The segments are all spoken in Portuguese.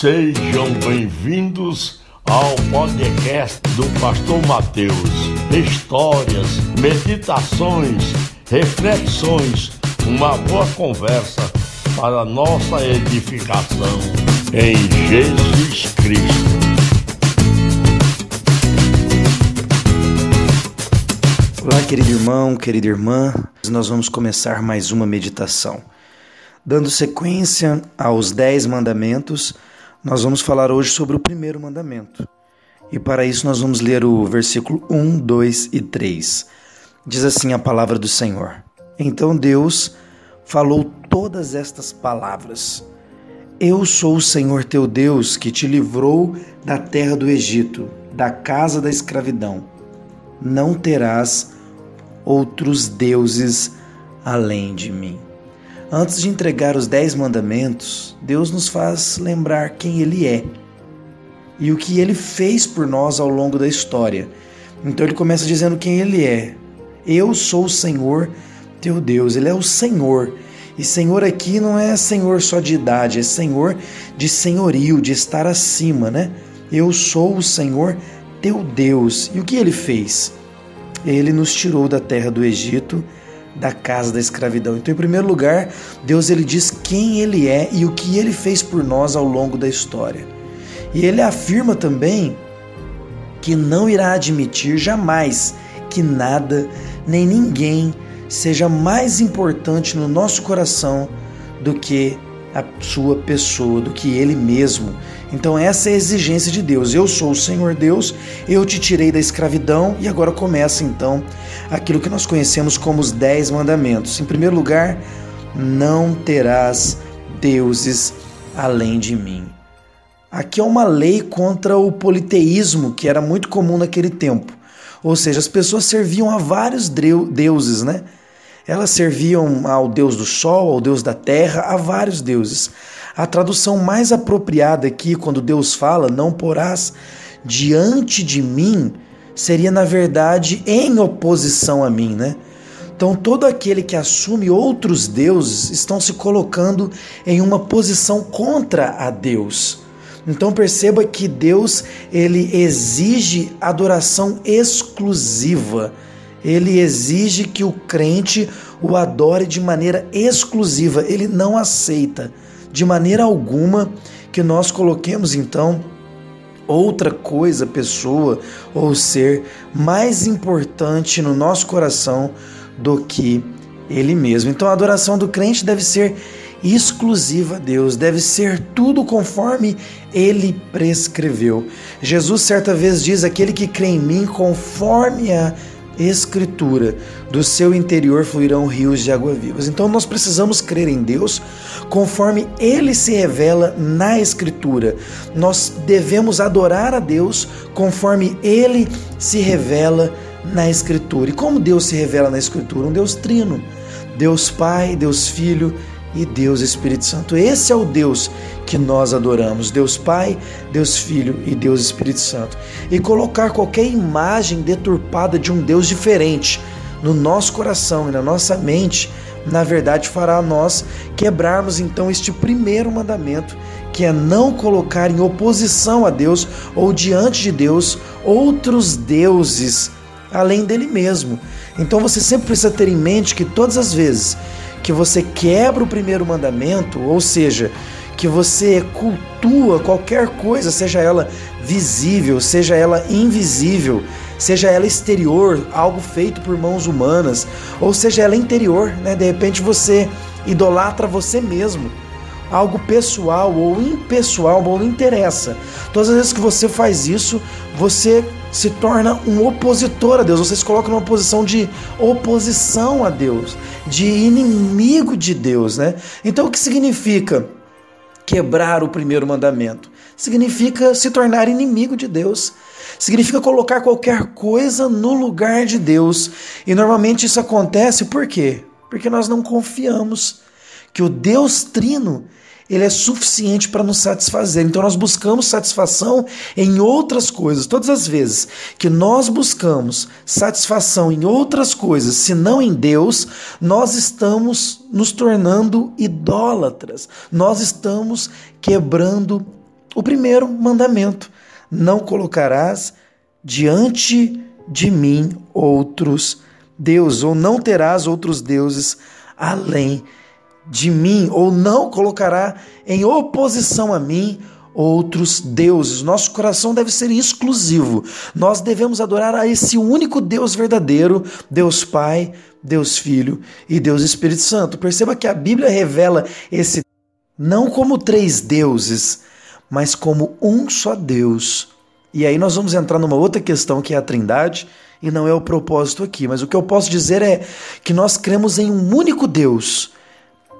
Sejam bem-vindos ao podcast do Pastor Mateus. Histórias, meditações, reflexões, uma boa conversa para nossa edificação em Jesus Cristo. Olá, querido irmão, querida irmã. Nós vamos começar mais uma meditação. Dando sequência aos Dez Mandamentos, nós vamos falar hoje sobre o primeiro mandamento. E para isso nós vamos ler o versículo 1, 2 e 3. Diz assim a palavra do Senhor: Então Deus falou todas estas palavras. Eu sou o Senhor teu Deus que te livrou da terra do Egito, da casa da escravidão. Não terás outros deuses além de mim. Antes de entregar os dez mandamentos, Deus nos faz lembrar quem Ele é e o que Ele fez por nós ao longo da história. Então ele começa dizendo quem Ele é. Eu sou o Senhor teu Deus. Ele é o Senhor. E Senhor aqui não é Senhor só de idade, é Senhor de senhorio, de estar acima, né? Eu sou o Senhor teu Deus. E o que Ele fez? Ele nos tirou da terra do Egito da casa da escravidão. Então, em primeiro lugar, Deus ele diz quem ele é e o que ele fez por nós ao longo da história. E ele afirma também que não irá admitir jamais que nada nem ninguém seja mais importante no nosso coração do que a sua pessoa, do que ele mesmo. Então, essa é a exigência de Deus. Eu sou o Senhor Deus, eu te tirei da escravidão e agora começa então aquilo que nós conhecemos como os Dez Mandamentos. Em primeiro lugar, não terás deuses além de mim. Aqui é uma lei contra o politeísmo que era muito comum naquele tempo. Ou seja, as pessoas serviam a vários deuses, né? Elas serviam ao deus do sol, ao deus da terra, a vários deuses. A tradução mais apropriada aqui, quando Deus fala, não porás diante de mim, seria na verdade em oposição a mim, né? Então todo aquele que assume outros deuses estão se colocando em uma posição contra a Deus. Então perceba que Deus ele exige adoração exclusiva ele exige que o crente o adore de maneira exclusiva, ele não aceita de maneira alguma que nós coloquemos então outra coisa, pessoa ou ser mais importante no nosso coração do que ele mesmo. Então a adoração do crente deve ser exclusiva a Deus, deve ser tudo conforme ele prescreveu. Jesus certa vez diz: aquele que crê em mim, conforme a Escritura, do seu interior fluirão rios de água vivas. Então nós precisamos crer em Deus conforme ele se revela na Escritura. Nós devemos adorar a Deus conforme ele se revela na Escritura. E como Deus se revela na Escritura? Um Deus trino. Deus Pai, Deus Filho e Deus Espírito Santo. Esse é o Deus que nós adoramos, Deus Pai, Deus Filho e Deus Espírito Santo. E colocar qualquer imagem deturpada de um Deus diferente no nosso coração e na nossa mente, na verdade fará nós quebrarmos então este primeiro mandamento, que é não colocar em oposição a Deus ou diante de Deus outros deuses além dele mesmo. Então você sempre precisa ter em mente que todas as vezes que você quebra o primeiro mandamento, ou seja, que você cultua qualquer coisa, seja ela visível, seja ela invisível, seja ela exterior, algo feito por mãos humanas, ou seja ela interior, né? De repente você idolatra você mesmo, algo pessoal ou impessoal, ou não interessa. Todas as vezes que você faz isso, você se torna um opositor a Deus, você se coloca numa posição de oposição a Deus, de inimigo de Deus, né? Então o que significa quebrar o primeiro mandamento? Significa se tornar inimigo de Deus. Significa colocar qualquer coisa no lugar de Deus. E normalmente isso acontece por quê? Porque nós não confiamos que o Deus Trino ele é suficiente para nos satisfazer. Então nós buscamos satisfação em outras coisas. Todas as vezes que nós buscamos satisfação em outras coisas, se não em Deus, nós estamos nos tornando idólatras. Nós estamos quebrando O primeiro mandamento: não colocarás diante de mim outros deuses, ou não terás outros deuses além de mim, ou não colocará em oposição a mim outros deuses. Nosso coração deve ser exclusivo. Nós devemos adorar a esse único Deus verdadeiro, Deus Pai, Deus Filho e Deus Espírito Santo. Perceba que a Bíblia revela esse não como três deuses, mas como um só Deus. E aí nós vamos entrar numa outra questão que é a Trindade, e não é o propósito aqui, mas o que eu posso dizer é que nós cremos em um único Deus.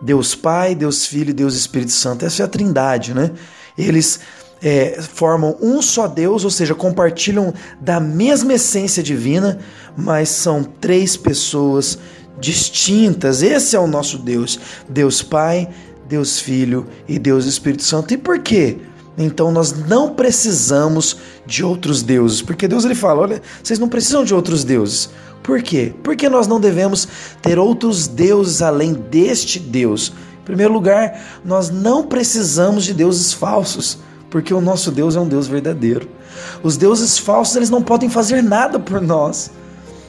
Deus Pai, Deus Filho e Deus Espírito Santo. Essa é a Trindade, né? Eles é, formam um só Deus, ou seja, compartilham da mesma essência divina, mas são três pessoas distintas. Esse é o nosso Deus: Deus Pai, Deus Filho e Deus Espírito Santo. E por quê? Então nós não precisamos de outros deuses, porque Deus ele fala: olha, vocês não precisam de outros deuses. Por quê? Porque nós não devemos ter outros deuses além deste Deus. Em primeiro lugar, nós não precisamos de deuses falsos, porque o nosso Deus é um Deus verdadeiro. Os deuses falsos, eles não podem fazer nada por nós.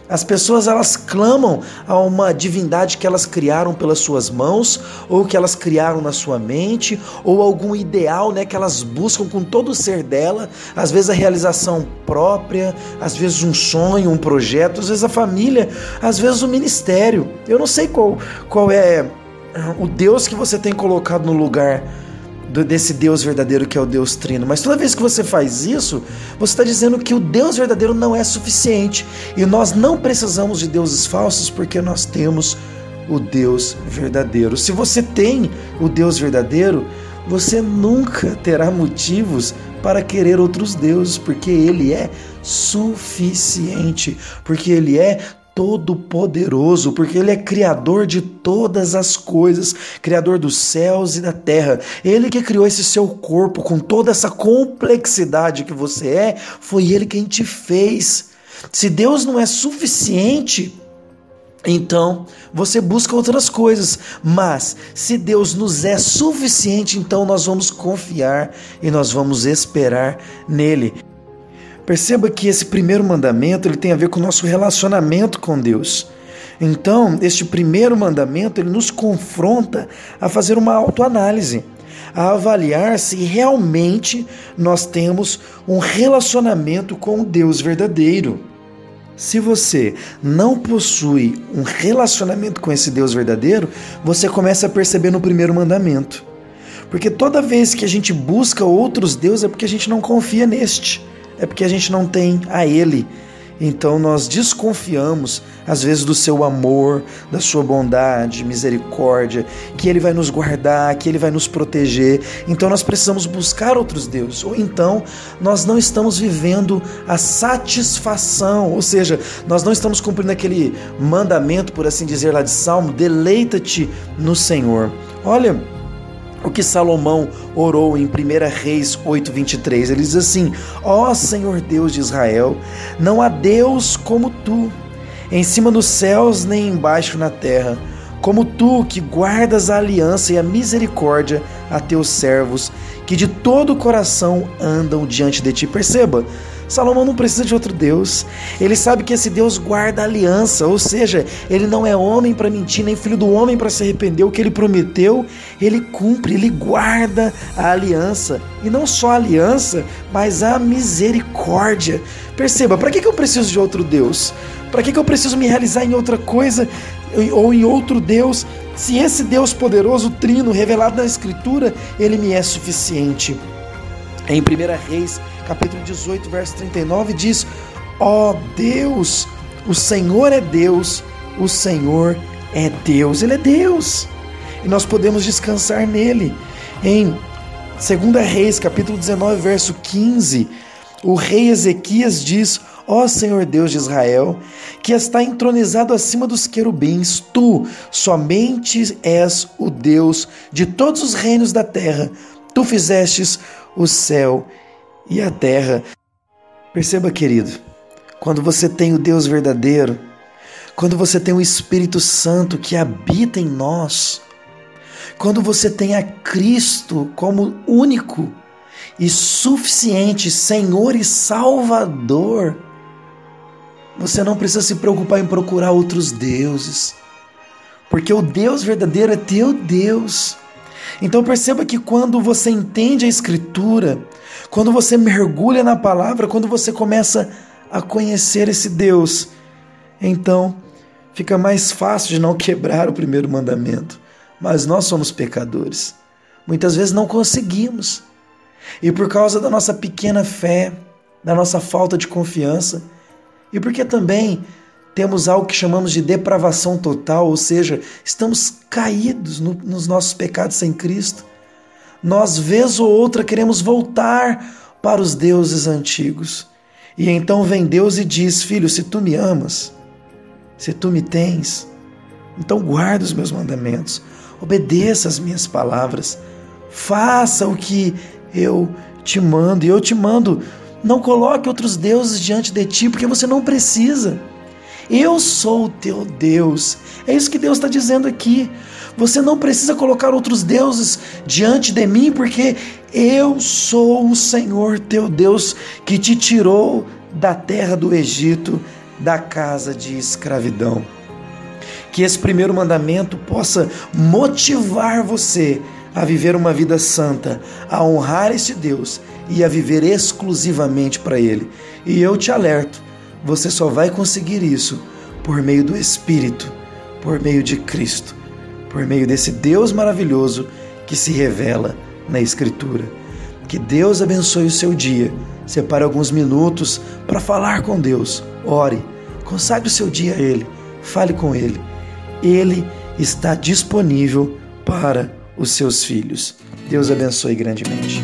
As pessoas elas clamam a uma divindade que elas criaram pelas suas mãos, ou que elas criaram na sua mente, ou algum ideal, né, que elas buscam com todo o ser dela, às vezes a realização própria, às vezes um sonho, um projeto, às vezes a família, às vezes o ministério. Eu não sei qual qual é o Deus que você tem colocado no lugar desse Deus verdadeiro que é o Deus Trino. Mas toda vez que você faz isso, você está dizendo que o Deus verdadeiro não é suficiente. E nós não precisamos de deuses falsos porque nós temos o Deus verdadeiro. Se você tem o Deus verdadeiro, você nunca terá motivos para querer outros deuses, porque ele é suficiente, porque ele é todo-poderoso, porque Ele é criador de todas as coisas, criador dos céus e da terra. Ele que criou esse seu corpo com toda essa complexidade que você é, foi Ele quem te fez. Se Deus não é suficiente, então você busca outras coisas, mas se Deus nos é suficiente, então nós vamos confiar e nós vamos esperar nele. Perceba que esse primeiro mandamento ele tem a ver com o nosso relacionamento com Deus. Então, este primeiro mandamento ele nos confronta a fazer uma autoanálise, a avaliar se realmente nós temos um relacionamento com o Deus verdadeiro. Se você não possui um relacionamento com esse Deus verdadeiro, você começa a perceber no primeiro mandamento. Porque toda vez que a gente busca outros deuses é porque a gente não confia neste é porque a gente não tem a Ele. Então nós desconfiamos, às vezes, do seu amor, da sua bondade, misericórdia, que Ele vai nos guardar, que Ele vai nos proteger. Então nós precisamos buscar outros deuses. Ou então nós não estamos vivendo a satisfação, ou seja, nós não estamos cumprindo aquele mandamento, por assim dizer, lá de Salmo: deleita-te no Senhor. Olha, o que Salomão orou em 1 Reis 8:23. Ele diz assim: Ó Senhor Deus de Israel, não há Deus como tu, em cima dos céus nem embaixo na terra, como tu que guardas a aliança e a misericórdia a teus servos, que de todo o coração andam diante de ti. Perceba, Salomão não precisa de outro Deus. Ele sabe que esse Deus guarda a aliança, ou seja, ele não é homem para mentir, nem filho do homem para se arrepender. O que ele prometeu, ele cumpre, ele guarda a aliança. E não só a aliança, mas a misericórdia. Perceba, para que eu preciso de outro Deus? Para que eu preciso me realizar em outra coisa ou em outro Deus? Se esse Deus poderoso, trino, revelado na Escritura, ele me é suficiente. Em 1 Reis capítulo 18, verso 39 diz: Ó oh Deus, o Senhor é Deus, o Senhor é Deus, Ele é Deus. E nós podemos descansar nele. Em 2 Reis, capítulo 19, verso 15, o rei Ezequias diz: Ó Senhor Deus de Israel, que está entronizado acima dos querubins, tu somente és o Deus de todos os reinos da terra. Tu fizestes o céu e a terra. Perceba, querido, quando você tem o Deus verdadeiro, quando você tem o Espírito Santo que habita em nós, quando você tem a Cristo como único e suficiente Senhor e Salvador, você não precisa se preocupar em procurar outros deuses, porque o Deus verdadeiro é teu Deus. Então perceba que quando você entende a Escritura, quando você mergulha na palavra, quando você começa a conhecer esse Deus, então fica mais fácil de não quebrar o primeiro mandamento. Mas nós somos pecadores. Muitas vezes não conseguimos. E por causa da nossa pequena fé, da nossa falta de confiança, e porque também temos algo que chamamos de depravação total, ou seja, estamos caídos no, nos nossos pecados sem Cristo. Nós, vez ou outra, queremos voltar para os deuses antigos. E então vem Deus e diz: Filho, se tu me amas, se tu me tens, então guarda os meus mandamentos, obedeça as minhas palavras, faça o que eu te mando, e eu te mando. Não coloque outros deuses diante de ti, porque você não precisa. Eu sou o teu Deus. É isso que Deus está dizendo aqui. Você não precisa colocar outros deuses diante de mim, porque eu sou o Senhor teu Deus que te tirou da terra do Egito, da casa de escravidão. Que esse primeiro mandamento possa motivar você a viver uma vida santa, a honrar esse Deus e a viver exclusivamente para Ele. E eu te alerto você só vai conseguir isso por meio do Espírito, por meio de Cristo, por meio desse Deus maravilhoso que se revela na Escritura. Que Deus abençoe o seu dia. Separe alguns minutos para falar com Deus. Ore, consagre o seu dia a Ele, fale com Ele. Ele está disponível para os seus filhos. Deus abençoe grandemente.